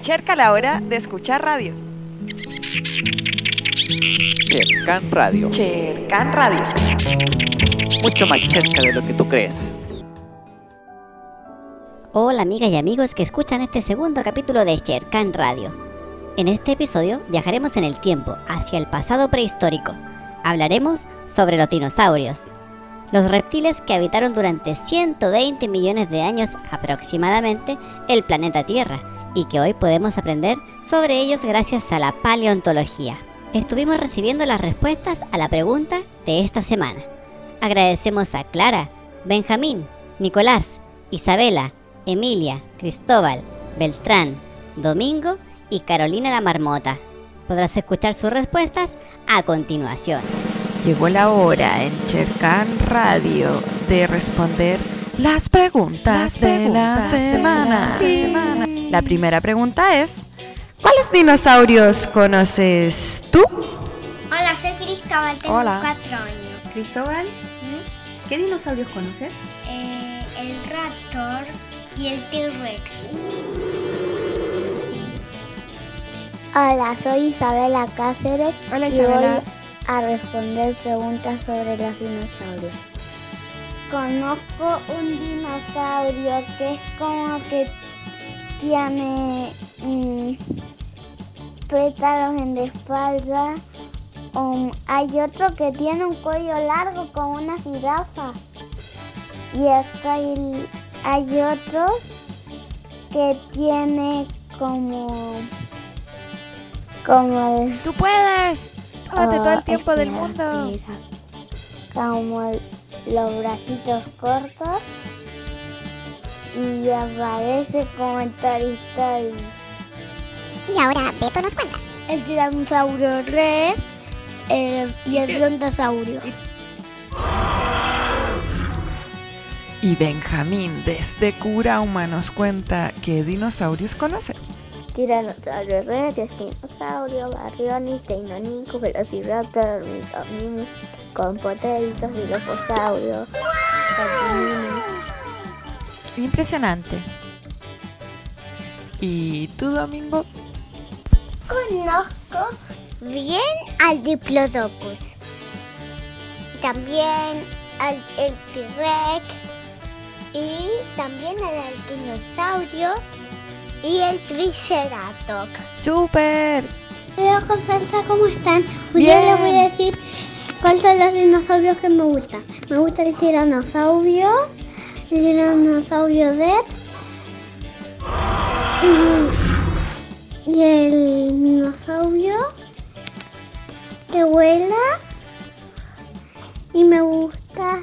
acerca la hora de escuchar radio. Chercan Radio. Chercan Radio. Mucho más cerca de lo que tú crees. Hola amigas y amigos que escuchan este segundo capítulo de Cherkan Radio. En este episodio viajaremos en el tiempo, hacia el pasado prehistórico. Hablaremos sobre los dinosaurios, los reptiles que habitaron durante 120 millones de años aproximadamente el planeta Tierra y que hoy podemos aprender sobre ellos gracias a la paleontología. Estuvimos recibiendo las respuestas a la pregunta de esta semana. Agradecemos a Clara, Benjamín, Nicolás, Isabela, Emilia, Cristóbal, Beltrán, Domingo y Carolina la Marmota. Podrás escuchar sus respuestas a continuación. Llegó la hora en Chercan Radio de responder las preguntas, de, la semana. La primera pregunta es, ¿cuáles dinosaurios conoces tú? Hola, soy Cristóbal, tengo Hola. cuatro años. Cristóbal, ¿qué dinosaurios conoces? Eh, el Raptor y el T-Rex. Hola, soy Isabela Cáceres Hola y Isabela. voy a responder preguntas sobre los dinosaurios. Conozco un dinosaurio que es como que tiene mm, pétalos en la espalda. Um, hay otro que tiene un cuello largo como una jirafa. Y acá hay, hay otro que tiene como como el Tú puedes. Tómate todo el Ah, tiempo del mundo. espera. Como el- los bracitos cortos. Y aparece como el Toy Story. Y ahora Beto nos cuenta. El tiranosaurio Rex eh, y el brontosaurio. Y Benjamín desde Curauma nos cuenta qué dinosaurios conoce. Tiranosaurio Rex, Espinosaurio, Barrionis, Teinonico, Velociraptor, Ornitomimimus, Compotéritos, Dilophosaurios, Capiminis. Impresionante. ¿Y tú, Domingo? Conozco bien al Diplodocus. También al el T-Rex. Y también al dinosaurio y el Triceratops. ¡Súper! Hola, Constanza, ¿cómo están? Hoy Bien. les voy a decir son los dinosaurios que me gustan. Me gusta el tiranosaurio, el tiranosaurio Rex y, y el dinosaurio que vuela. Y me gusta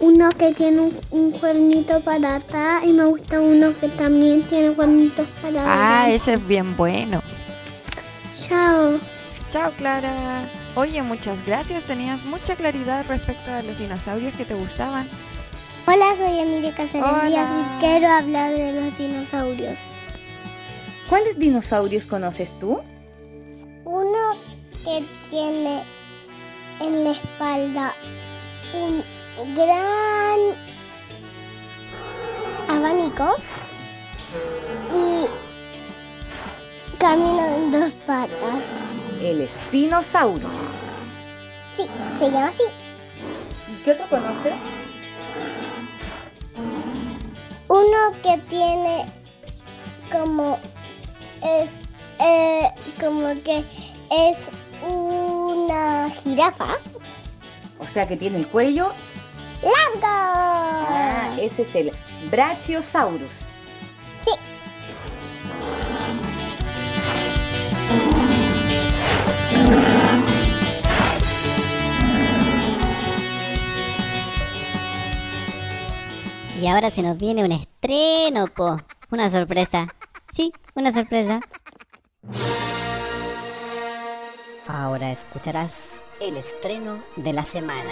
uno que tiene un, un cuernito para atrás y me gusta uno que también tiene cuernitos para Ah, ese es bien bueno. Chao. Chao, Clara. Oye, muchas gracias. Tenías mucha claridad respecto a los dinosaurios que te gustaban. Hola, soy Emilia. Díaz y quiero hablar de los dinosaurios. ¿Cuáles dinosaurios conoces tú? Uno que tiene en la espalda un gran abanico y camina en dos patas. El Espinosaurus. Sí, se llama así. ¿Qué otro conoces? Uno que tiene como es eh, como que es una jirafa O sea que tiene el cuello. largo. Ah, ese es el Brachiosaurus. Y ahora se nos viene un estreno, po. Una sorpresa. Sí, una sorpresa. Ahora escucharás el estreno de la semana.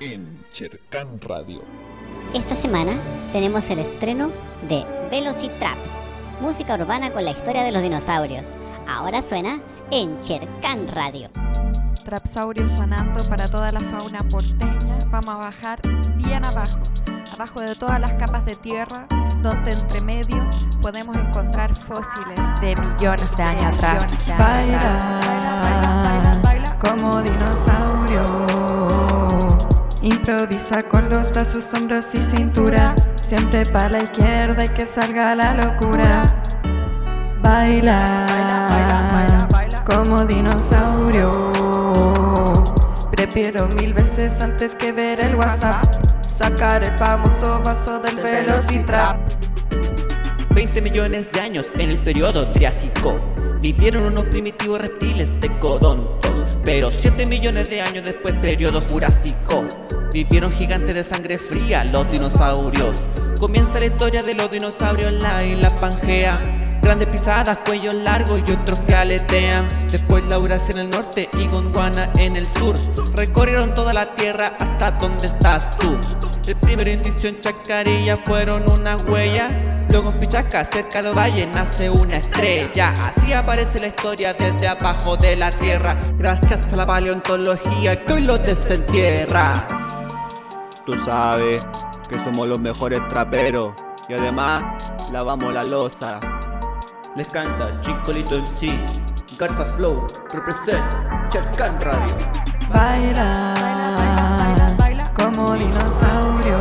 en Chercan Radio. Esta semana tenemos el estreno de Velocitrap, música urbana con la historia de los dinosaurios. Ahora suena en Chercan Radio. Trapsaurio sonando para toda la fauna porteña. Vamos a bajar bien abajo. abajo de todas las capas de tierra, donde entre medio podemos encontrar fósiles de millones de años atrás. Baila, como dinosaurio. Improvisa con los brazos, hombros y cintura. Siempre para la izquierda y que salga la locura. Baila, como dinosaurio. Prefiero mil veces antes que ver el WhatsApp. Sacar el famoso vaso del Velocitrap. 20 millones de años en el periodo Triásico. Vivieron unos primitivos reptiles tecodontos. Pero 7 millones de años después, periodo Jurásico. Vivieron gigantes de sangre fría, los dinosaurios. Comienza la historia de los dinosaurios en la isla Pangea. Grandes pisadas, cuellos largos y otros que aletean. Después la Eurasia en el norte y Gondwana en el sur. Recorrieron toda la tierra hasta donde estás tú. El primer indicio en Chacarilla fueron unas huellas. Luego en Pichaca, cerca de Valle, nace una estrella. Así aparece la historia desde abajo de la tierra. Gracias a la paleontología que hoy lo desentierra. Tú sabes que somos los mejores traperos y además lavamos la losa. Les canta Chicolito MC, Garza Flow, represent Charcan Radio. Baila, como dinosaurio.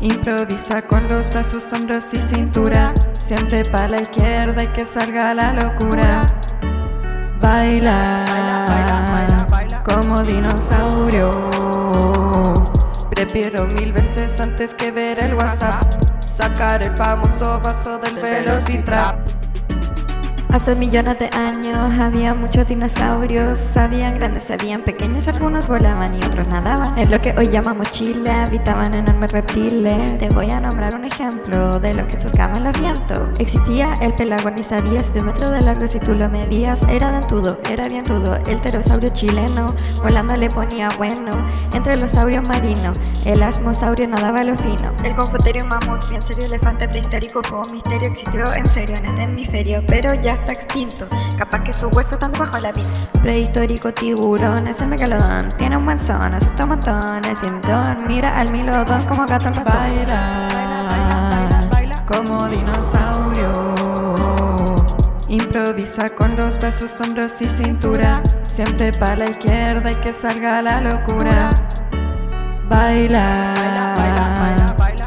Improvisa con los brazos, hombros y cintura. Siempre para la izquierda y que salga la locura. Baila, como dinosaurio. Prefiero mil veces antes que ver el WhatsApp. Sacar el famoso vaso del Velocitrap. Hace millones de años había muchos dinosaurios, habían grandes, habían pequeños, algunos volaban y otros nadaban. En lo que hoy llamamos Chile habitaban enormes reptiles. Te voy a nombrar un ejemplo de los que surcaban los vientos. Existía el pelagón y sabías de metro de largo si tú lo medías. Era dentudo, era bien rudo, el pterosaurio chileno, volando le ponía bueno. Entre los saurios marinos, el asmosaurio nadaba lo fino. El confuterio mamut, bien serio elefante prehistórico, un misterio, existió en serio en este hemisferio, pero ya está extinto. Capaz que su hueso están bajo la piel. Prehistórico tiburón es el megalodón. Tiene un buen son, asusta montones. Vientón, mira al milodón como gato al ratón. Baila, como dinosaurio. Improvisa con los brazos, hombros y cintura. Siempre para la izquierda y que salga la locura. Baila,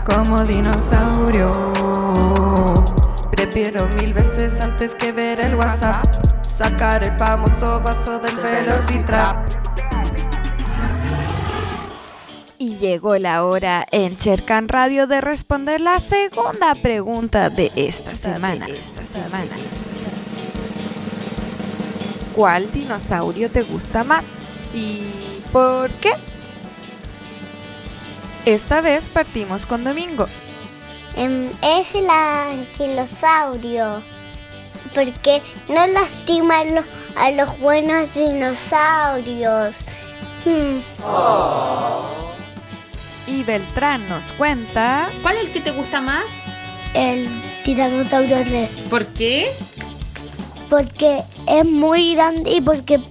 como dinosaurio. Prefiero mil veces antes que ver el WhatsApp. Sacar el famoso vaso del Velocitrap. Y llegó la hora en Chercan Radio de responder la segunda pregunta de esta semana. Esta semana. ¿Cuál dinosaurio te gusta más? ¿Y por qué? Esta vez partimos con Domingo. Em, es el anquilosaurio. Porque no lastima a, lo- a los buenos dinosaurios. Hmm, Y Beltrán nos cuenta. ¿Cuál es el que te gusta más? el tiranosaurio rex. ¿Por qué? Porque es muy grande y porque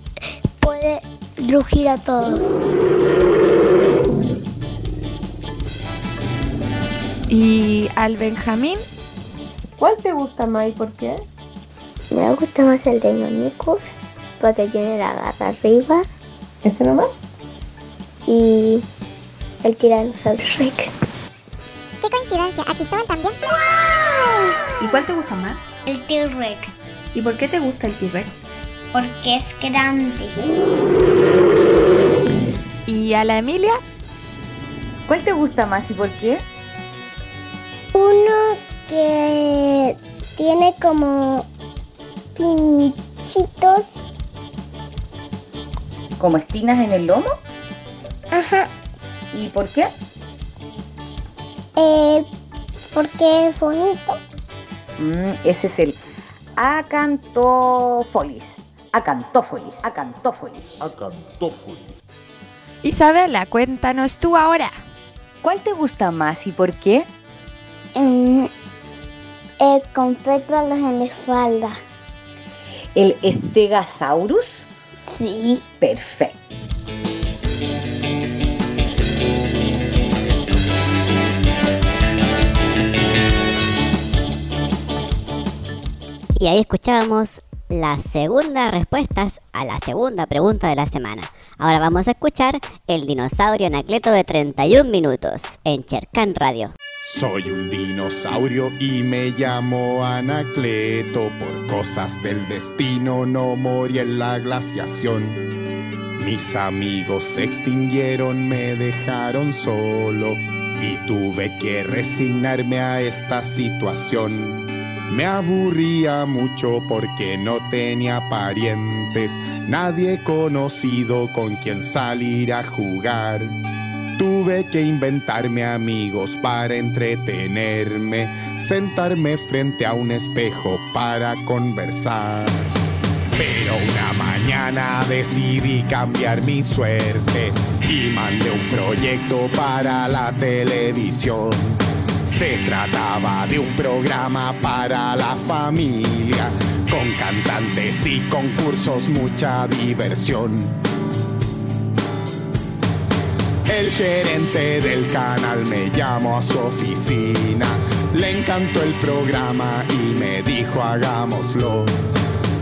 puede rugir a todos. Y al Benjamín. ¿Cuál te gusta más y por qué? Me gusta más el de Ionicus porque tiene la garra arriba ¿Ese nomás? y el tiranosaurio rex. ¡Qué coincidencia! ¿A Cristóbal también? ¿Y cuál te gusta más? El T-Rex, ¿Y por qué te gusta el T-Rex? porque es grande. Y a la Emilia. ¿Cuál te gusta más y por qué? Uno que tiene como pinchitos. ¿Como espinas en el lomo? Ajá. ¿Y por qué? Eh, porque es bonito. Mm, ese es el Acantofolis. Acantófolis. Acantófolis. Isabela, cuéntanos tú ahora. ¿Cuál te gusta más y por qué? en, eh, con pétalos en la espalda. ¿El Stegasaurus? Sí. Perfecto. Y ahí escuchábamos las segundas respuestas a la segunda pregunta de la semana. Ahora vamos a escuchar el dinosaurio Anacleto de 31 minutos en Chercan Radio. Soy un dinosaurio y me llamo Anacleto. Por cosas del destino no morí en la glaciación. Mis amigos se extinguieron, me dejaron solo y tuve que resignarme a esta situación. Me aburría mucho porque no tenía parientes, nadie conocido con quien salir a jugar. Tuve que inventarme amigos para entretenerme, sentarme frente a un espejo para conversar. Pero una mañana decidí cambiar mi suerte y mandé un proyecto para la televisión. Se trataba de un programa para la familia, con cantantes y concursos, mucha diversión. El gerente del canal me llamó a su oficina, le encantó el programa y me dijo hagámoslo.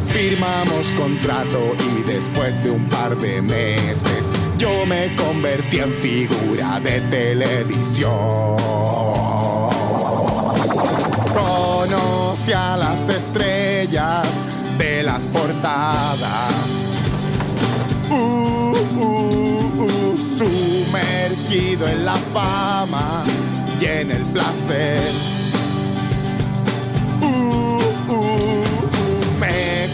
Firmamos contrato y después de un par de meses yo me convertí en figura de televisión. Conocí a las estrellas de las portadas. Uh, uh, uh, sumergido en la fama y en el placer.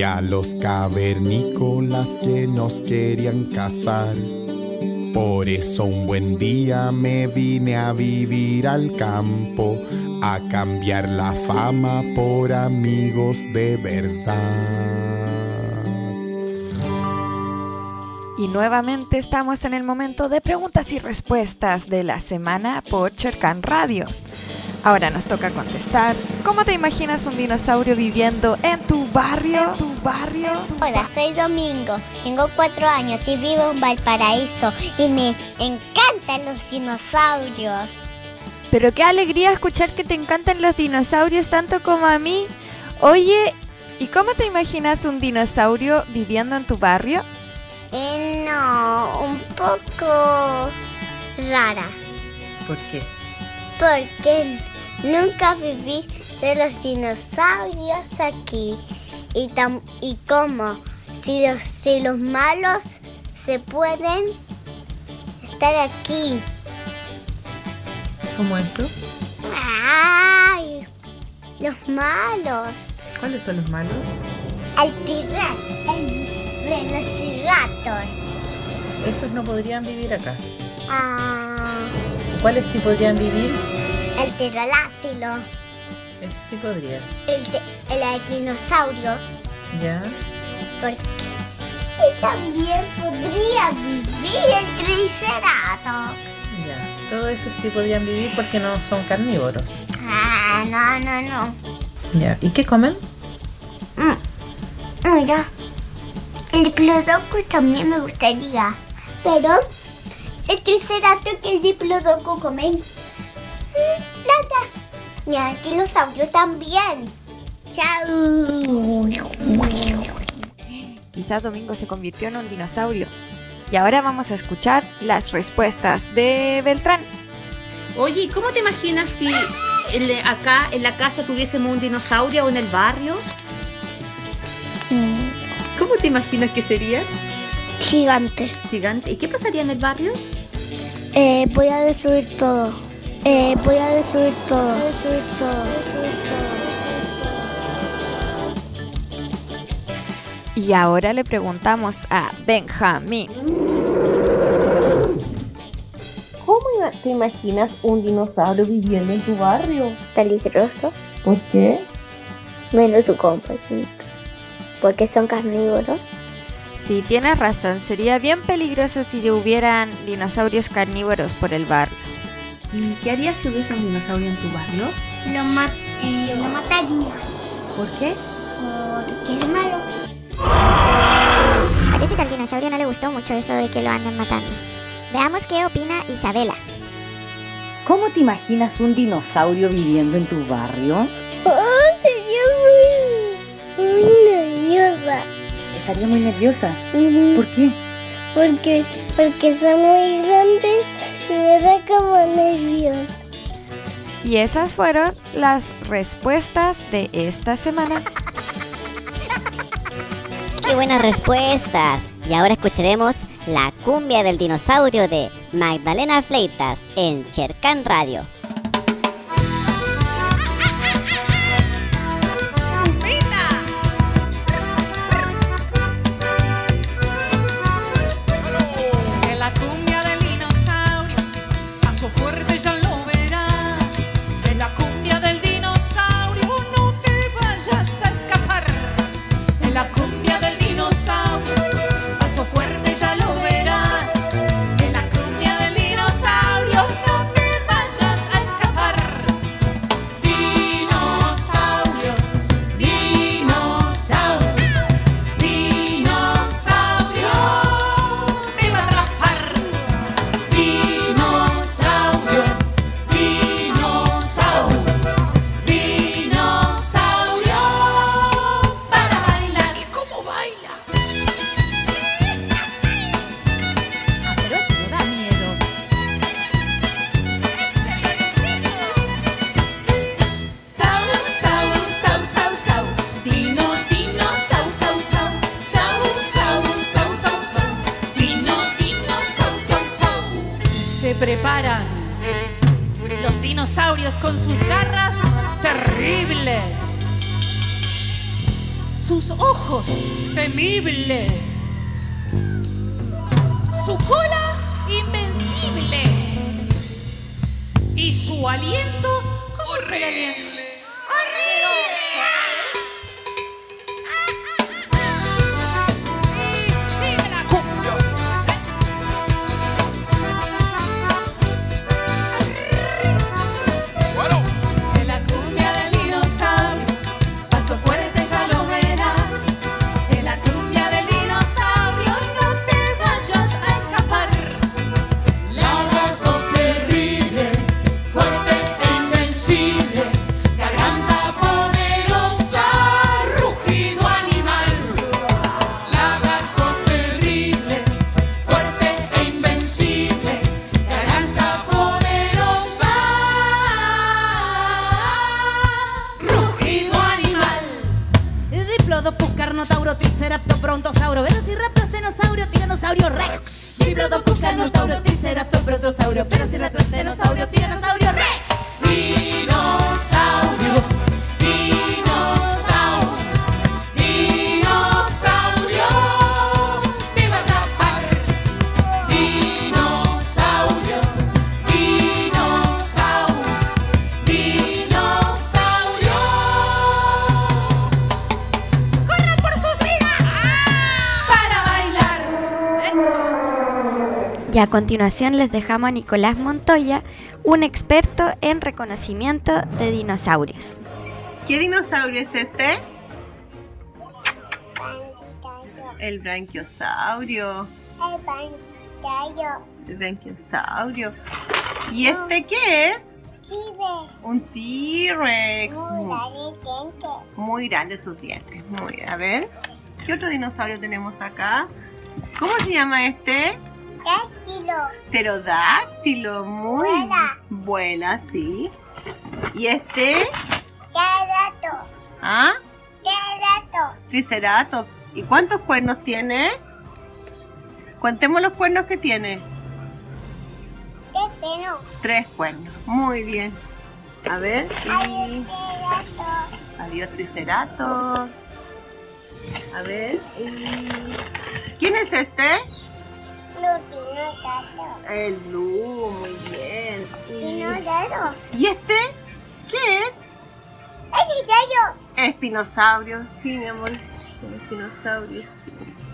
y a los cavernícolas que nos querían cazar. Por eso un buen día me vine a vivir al campo, a cambiar la fama por amigos de verdad. Y nuevamente estamos en el momento de preguntas y respuestas de la semana por Chercan Radio. Ahora nos toca contestar. ¿Cómo te imaginas un dinosaurio viviendo en tu barrio? ¿En tu barrio? Hola, soy Domingo, tengo cuatro años y vivo en Valparaíso y me encantan los dinosaurios. Pero qué alegría escuchar que te encantan los dinosaurios tanto como a mí. Oye, ¿y cómo te imaginas un dinosaurio viviendo en tu barrio? Eh, no, un poco rara, ¿Por qué? porque nunca viví de los dinosaurios aquí. Y, tam- y cómo, si los, si los malos se pueden estar aquí. ¿Cómo eso? ¡Ay! Los malos. ¿Cuáles son los malos? El velociraptor. Esos no podrían vivir acá. Ah, ¿Cuáles sí podrían vivir? el pterodáctilo. Ese sí podría. El, te- el dinosaurio. ¿Ya? Porque y también podría vivir el triceratops. Ya. Todo eso sí podrían vivir porque no son carnívoros. Ah, no, no, no. Ya. ¿Y qué comen? Mm, Mira, el diplodocus también me gustaría. Pero el triceratops y el diplodocus comen mm, plantas. Y el anquilosaurio también. Chao. Quizás Domingo se convirtió en un dinosaurio. Y ahora vamos a escuchar las respuestas de Beltrán. Oye, ¿y ¿cómo te imaginas si el- acá en la casa tuviésemos un dinosaurio o en el barrio? ¿Cómo te imaginas que sería? Gigante. Gigante. ¿Y qué pasaría en el barrio? Eh, voy a destruir todo. Eh, voy a destruir todo. Destruir todo. Destruir todo. Y ahora le preguntamos a Benjamín. ¿Cómo te imaginas un dinosaurio viviendo en tu barrio? Peligroso. ¿Por qué? Menos su compañito. Porque son carnívoros. Sí, tienes razón. Sería bien peligroso si hubieran dinosaurios carnívoros por el barrio. ¿Y qué harías si hubiese un dinosaurio en tu barrio? Lo, eh, lo mataría. ¿Por qué? Porque es malo. Parece que al dinosaurio no le gustó mucho eso de que lo anden matando. Veamos qué opina Isabela. ¿Cómo te imaginas un dinosaurio viviendo en tu barrio? Oh, sería muy, muy nerviosa. Estaría muy nerviosa. ¿Por qué? Porque, porque son muy grandes me da como nervios. Y esas fueron las respuestas de esta semana. ¡Qué buenas respuestas! Y ahora escucharemos la cumbia del dinosaurio de Magdalena Fleitas en Chercan Radio. Y a continuación les dejamos a Nicolás Montoya, un experto en reconocimiento de dinosaurios. ¿Qué dinosaurio es este? El branquiosaurio. El banquillo. El branquiosaurio. ¿Y este qué es? Kibe. Un T-Rex. Muy. Muy grande sus dientes. Muy bien. A ver. ¿Qué otro dinosaurio tenemos acá? ¿Cómo se llama este? Dáctilo. Pterodáctilo. Muy. Vuela. Vuela, sí. ¿Y este? Ceratops. ¿Ah? Ceratops. Triceratops. ¿Y cuántos cuernos tiene? Contemos los cuernos que tiene. De pelo. Tres cuernos. Muy bien. A ver. Y... Adiós, Triceratops. A ver. y- ¿Quién es este? El Lu, muy bien. Dinosaurio. ¿Y este? ¿Qué es? ¡Es dinosaurio! Espinosaurio. Sí, mi amor. Un espinosaurio.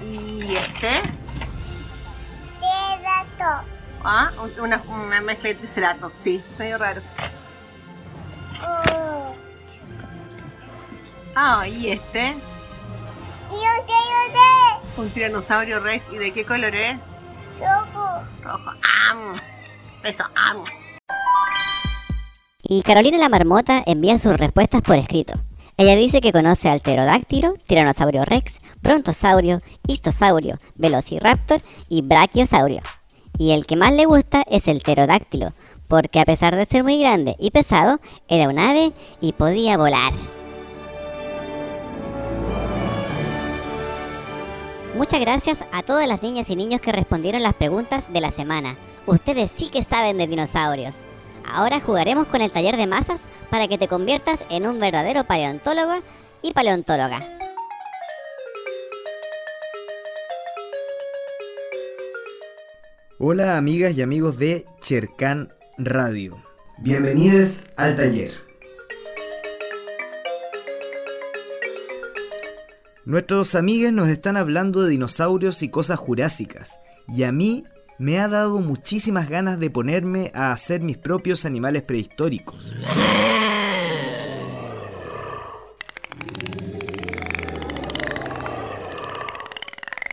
¿Y este? Triceratops. Ah, un- una, una mezcla de triceratops, sí, medio raro. Oh. Ah, ¿y este? Y yo sé. Un tiranosaurio rex. ¿Y de qué color es? Rojo. Ah, mm. eso. Ah, mm. Y Carolina la Marmota envía sus respuestas por escrito. Ella dice que conoce al pterodáctilo, tiranosaurio rex, brontosaurio, histosaurio, velociraptor y brachiosaurio. Y el que más le gusta es el pterodáctilo, porque a pesar de ser muy grande y pesado, era un ave y podía volar. Muchas gracias a todas las niñas y niños que respondieron las preguntas de la semana. Ustedes sí que saben de dinosaurios. Ahora jugaremos con el taller de masas para que te conviertas en un verdadero paleontólogo y paleontóloga. Hola amigas y amigos de Chercan Radio. Bienvenidos al taller. Nuestros amigos nos están hablando de dinosaurios y cosas jurásicas, y a mí me ha dado muchísimas ganas de ponerme a hacer mis propios animales prehistóricos.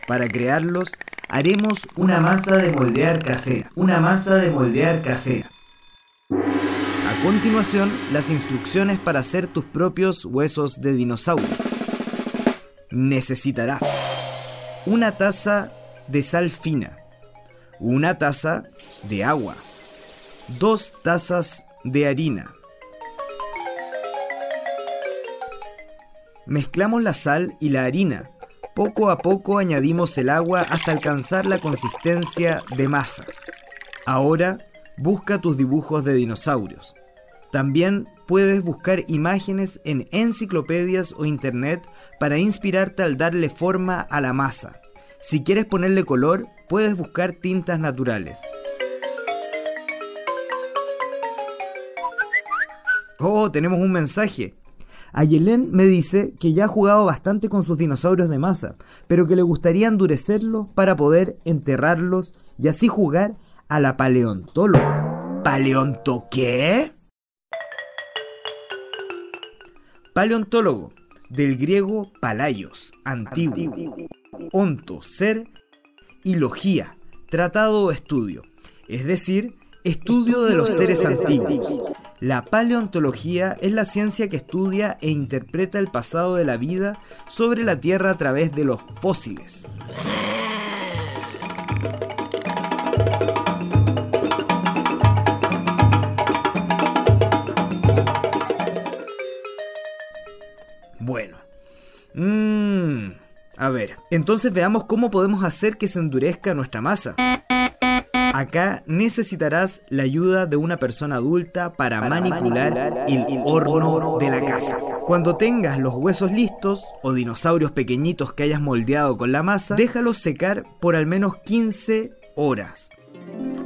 Para crearlos, haremos una masa de moldear casera. Una masa de moldear casera. A continuación, las instrucciones para hacer tus propios huesos de dinosaurio. Necesitarás una taza de sal fina, una taza de agua, dos tazas de harina. Mezclamos la sal y la harina. Poco a poco añadimos el agua hasta alcanzar la consistencia de masa. Ahora busca tus dibujos de dinosaurios. También puedes buscar imágenes en enciclopedias o internet para inspirarte al darle forma a la masa. Si quieres ponerle color, puedes buscar tintas naturales. Oh, tenemos un mensaje. Ayelen me dice que ya ha jugado bastante con sus dinosaurios de masa, pero que le gustaría endurecerlos para poder enterrarlos y así jugar a la paleontóloga. ¿Paleonto qué? Paleontólogo, del griego palaios, antiguo, onto, ser, y logía, tratado o estudio, es decir, estudio de los seres antiguos. La paleontología es la ciencia que estudia e interpreta el pasado de la vida sobre la Tierra a través de los fósiles. Mmm. A ver, entonces veamos cómo podemos hacer que se endurezca nuestra masa. Acá necesitarás la ayuda de una persona adulta para, manipular, el, horno de la casa. Cuando tengas los huesos listos o dinosaurios pequeñitos que hayas moldeado con la masa, déjalos secar por al menos 15 horas.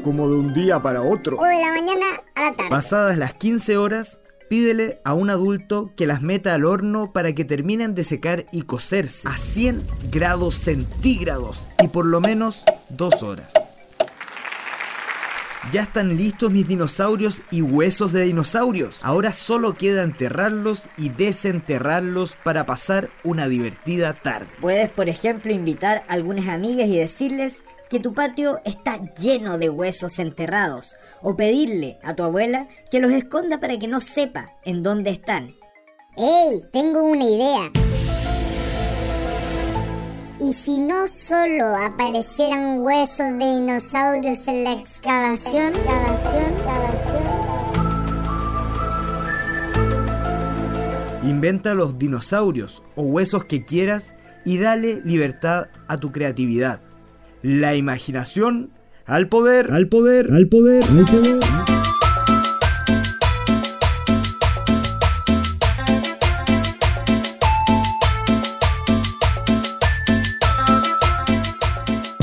Como de un día para otro. O de la mañana a la tarde. Pasadas las 15 horas, pídele a un adulto que las meta al horno para que terminen de secar y cocerse a 100 grados centígrados y por lo menos 2 horas. Ya están listos mis dinosaurios y huesos de dinosaurios. Ahora solo queda enterrarlos y desenterrarlos para pasar una divertida tarde. Puedes, por ejemplo, invitar a algunas amigas y decirles que tu patio está lleno de huesos enterrados. O pedirle a tu abuela que los esconda para que no sepa en dónde están. ¡Ey! Tengo una idea. ¿Y si no solo aparecieran huesos de dinosaurios en la excavación? excavación, excavación? Inventa los dinosaurios o huesos que quieras y dale libertad a tu creatividad. La imaginación al poder. Al poder. Al poder. Al poder.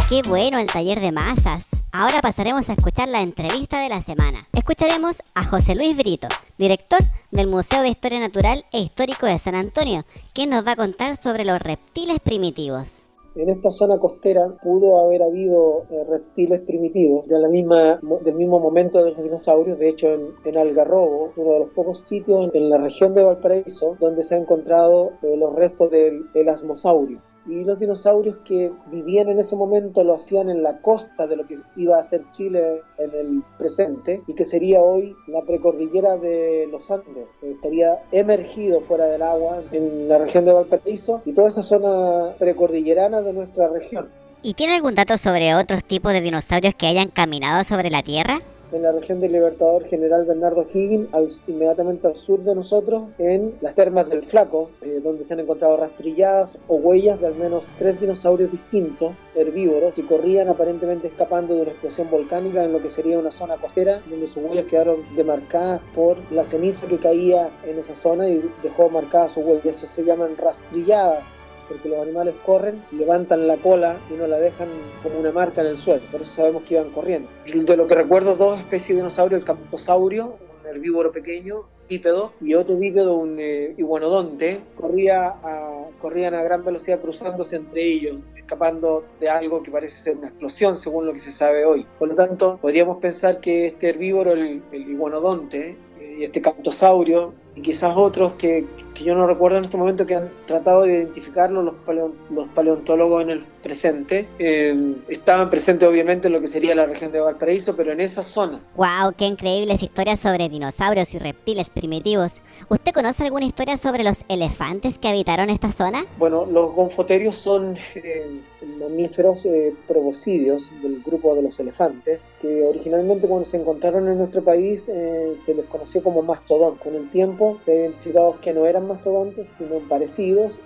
Qué bueno el taller de masas. Ahora pasaremos a escuchar la entrevista de la semana. Escucharemos a José Luis Brito, director del Museo de Historia Natural e Histórico de San Antonio, quien nos va a contar sobre los reptiles primitivos. En esta zona costera pudo haber habido eh, reptiles primitivos del mismo momento de los dinosaurios. De hecho, en, en Algarrobo, uno de los pocos sitios en la región de Valparaíso donde se han encontrado eh, los restos del elasmosaurio y los dinosaurios que vivían en ese momento lo hacían en la costa de lo que iba a ser Chile en el presente y que sería hoy la precordillera de los Andes. Estaría emergido fuera del agua en la región de Valparaíso y toda esa zona precordillerana de nuestra región. ¿Y tiene algún dato sobre otros tipos de dinosaurios que hayan caminado sobre la Tierra? En la región del Libertador General Bernardo Higgins, al, inmediatamente al sur de nosotros, en las termas del Flaco, eh, donde se han encontrado rastrilladas o huellas de al menos tres dinosaurios distintos, herbívoros, y corrían aparentemente escapando de una explosión volcánica en lo que sería una zona costera, donde sus huellas quedaron demarcadas por la ceniza que caía en esa zona y dejó marcadas sus huellas. Eso se llaman rastrilladas porque los animales corren, levantan la cola y no la dejan como una marca en el suelo, por eso sabemos que iban corriendo. De lo que recuerdo, dos especies de dinosaurio, el camposaurio, un herbívoro pequeño, bípedo, y otro bípedo, un eh, iguanodonte, corría a, corrían a gran velocidad cruzándose entre ellos, escapando de algo que parece ser una explosión, según lo que se sabe hoy. Por lo tanto, podríamos pensar que este herbívoro, el, el iguanodonte, este camptosaurio y quizás otros que, que, yo no recuerdo en este momento que han tratado de identificarlo los, paleo, los paleontólogos en el presente. Eh, estaban presentes obviamente en lo que sería la región de Valparaíso, pero en esa zona. ¡Wow! ¡Qué increíbles historias sobre dinosaurios y reptiles primitivos! ¿Usted conoce alguna historia sobre los elefantes que habitaron esta zona? Bueno, los gonfoterios son eh, mamíferos eh, del grupo de los elefantes, que originalmente cuando se encontraron en nuestro país eh, se les conoció como mastodón. Con el tiempo se ha identificado que no eran mastodontes, sino parecidos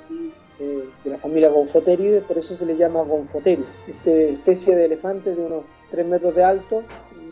eh, de la familia Gonfoteridae, por eso se le llama Gonfoterius. Esta especie de elefante de unos 3 metros de alto,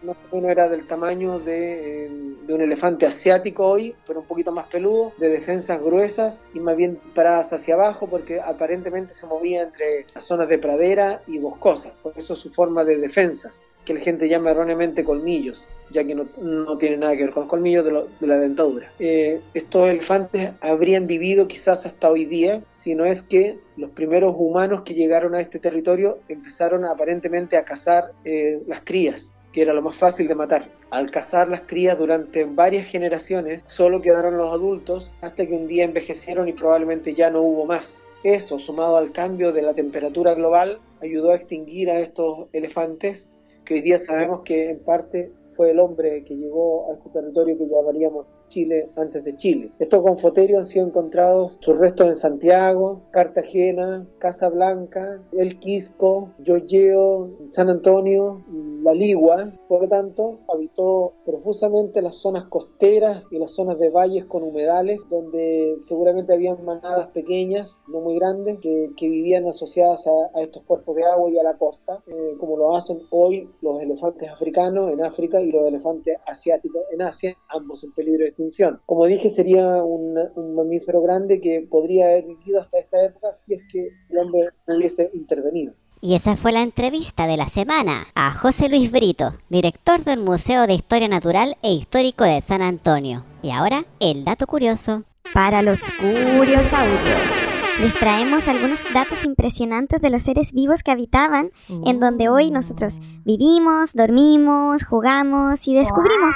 más o menos era del tamaño de, eh, de, un elefante asiático hoy, pero un poquito más peludo, de defensas gruesas y más bien paradas hacia abajo, porque aparentemente se movía entre zonas de pradera y boscosas, por eso su forma de defensas que la gente llama erróneamente colmillos, ya que no, no tiene nada que ver con los colmillos de, lo, de la dentadura. Eh, estos elefantes habrían vivido quizás hasta hoy día, si no es que los primeros humanos que llegaron a este territorio empezaron aparentemente a cazar eh, las crías que era lo más fácil de matar. Al cazar las crías durante varias generaciones, solo quedaron los adultos hasta que un día envejecieron y probablemente ya no hubo más. Eso, sumado al cambio de la temperatura global, ayudó a extinguir a estos elefantes que hoy día sabemos que en parte fue el hombre que llegó a este territorio que llamaríamos Chile antes de Chile. Estos gonfoterios han sido encontrados sus restos en Santiago, Cartagena, Casablanca, El Quisco, Yoyeo, San Antonio, La Ligua. Por lo tanto, habitó profusamente las zonas costeras y las zonas de valles con humedales, donde seguramente habían manadas pequeñas, no muy grandes, que, que vivían asociadas a, a, estos cuerpos de agua y a la costa, eh, como lo hacen hoy los elefantes africanos en África y los elefantes asiáticos en Asia, ambos en peligro de extinción. Como dije, sería un, un, mamífero grande que podría haber vivido hasta esta época si es que el hombre no hubiese intervenido. Y esa fue la entrevista de la semana a José Luis Brito, director del Museo de Historia Natural e Histórico de San Antonio. Y ahora, el dato curioso. Para los curiosaurios. Les traemos algunos datos impresionantes de los seres vivos que habitaban en donde hoy nosotros vivimos, dormimos, jugamos y descubrimos.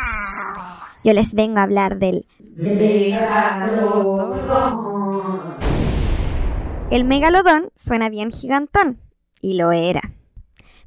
Yo les vengo a hablar del megalodón. El megalodón suena bien gigantón, y lo era.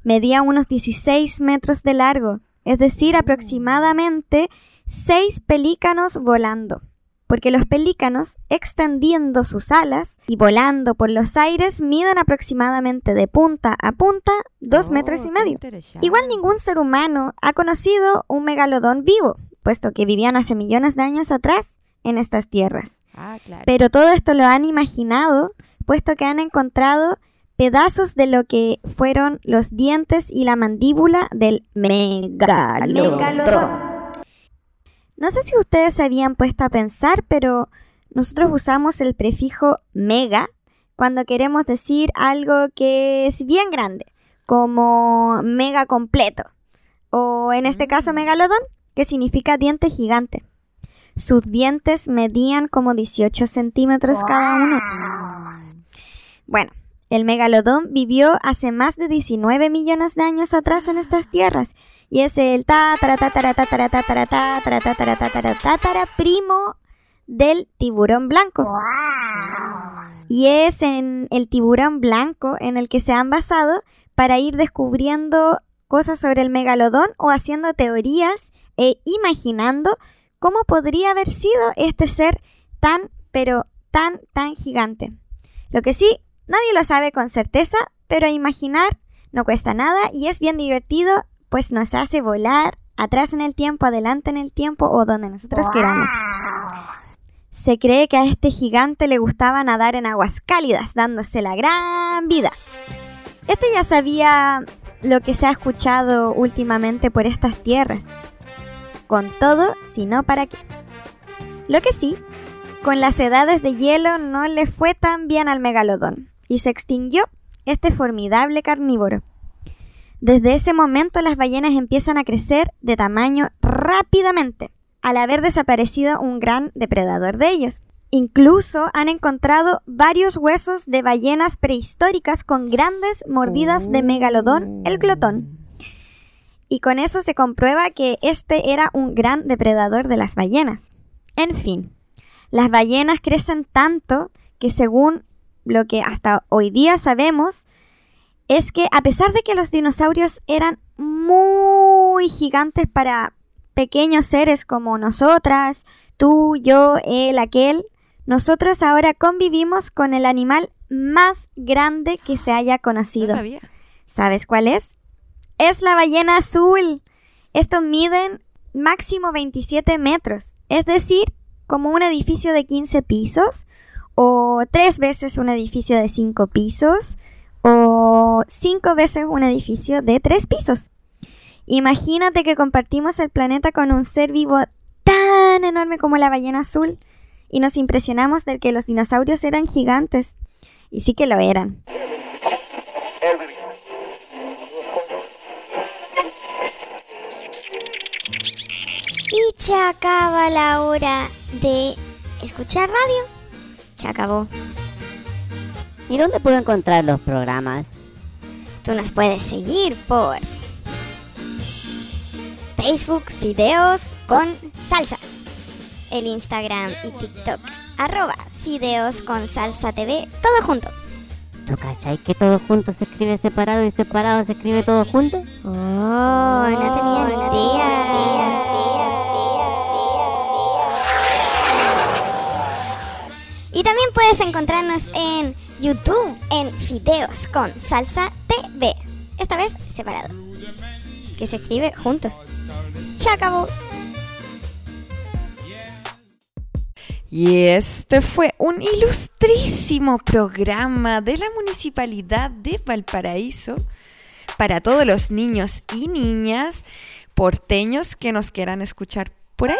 Medía unos 16 metros de largo, es decir, aproximadamente 6 pelícanos volando, porque los pelícanos, extendiendo sus alas y volando por los aires, miden aproximadamente de punta a punta 2 oh, metros y medio. Igual ningún ser humano ha conocido un megalodón vivo, puesto que vivían hace millones de años atrás en estas tierras. Ah, claro. Pero todo esto lo han imaginado, puesto que han encontrado pedazos de lo que fueron los dientes y la mandíbula del megalodón. megalodón. No sé si ustedes se habían puesto a pensar, pero nosotros usamos el prefijo mega cuando queremos decir algo que es bien grande, como mega completo, o en este caso megalodón, que significa diente gigante. Sus dientes medían como 18 centímetros cada uno. Bueno, el megalodón vivió hace más de 19 millones de años atrás en estas tierras y es el primo del tiburón blanco. Y es en el tiburón blanco en el que se han basado para ir descubriendo cosas sobre el megalodón o haciendo teorías e imaginando cómo podría haber sido este ser tan, pero tan, tan gigante. Lo que sí, nadie lo sabe con certeza, pero imaginar no cuesta nada y es bien divertido, pues nos hace volar atrás en el tiempo, adelante en el tiempo o donde nosotros queramos. Se cree que a este gigante le gustaba nadar en aguas cálidas, dándose la gran vida. Este ya sabía lo que se ha escuchado últimamente por estas tierras. Con todo, si no, ¿para qué? Lo que sí, con las edades de hielo no le fue tan bien al megalodón y se extinguió este formidable carnívoro. Desde ese momento las ballenas empiezan a crecer de tamaño rápidamente, al haber desaparecido un gran depredador de ellos. Incluso han encontrado varios huesos de ballenas prehistóricas con grandes mordidas de megalodón, el glotón. Y con eso se comprueba que este era un gran depredador de las ballenas. En fin, las ballenas crecen tanto que según lo que hasta hoy día sabemos, es que a pesar de que los dinosaurios eran muy gigantes para pequeños seres como nosotras, tú, yo, él, aquel, nosotros ahora convivimos con el animal más grande que se haya conocido. sabía. ¿Sabes cuál es? Es la ballena azul. Estos miden máximo 27 metros, es decir, como un edificio de 15 pisos, o tres veces un edificio de 5 pisos, o cinco veces un edificio de 3 pisos. Imagínate que compartimos el planeta con un ser vivo tan enorme como la ballena azul y nos impresionamos de que los dinosaurios eran gigantes. Y sí que lo eran. Y se acaba la hora de escuchar radio. Se acabó. ¿Y dónde puedo encontrar los programas? Tú nos puedes seguir por Facebook Fideos con. El Instagram y TikTok arroba Fideos con Salsa TV, todo junto. ¿Tú cachai que todo junto se escribe separado y separado se escribe todo junto? Oh, no tenía ni idea. Y también puedes encontrarnos en YouTube en Fideos con Salsa TV. Esta vez separado. Que se escribe juntos. Se Y este fue un ilustrísimo programa de la Municipalidad de Valparaíso para todos los niños y niñas porteños que nos quieran escuchar por ahí.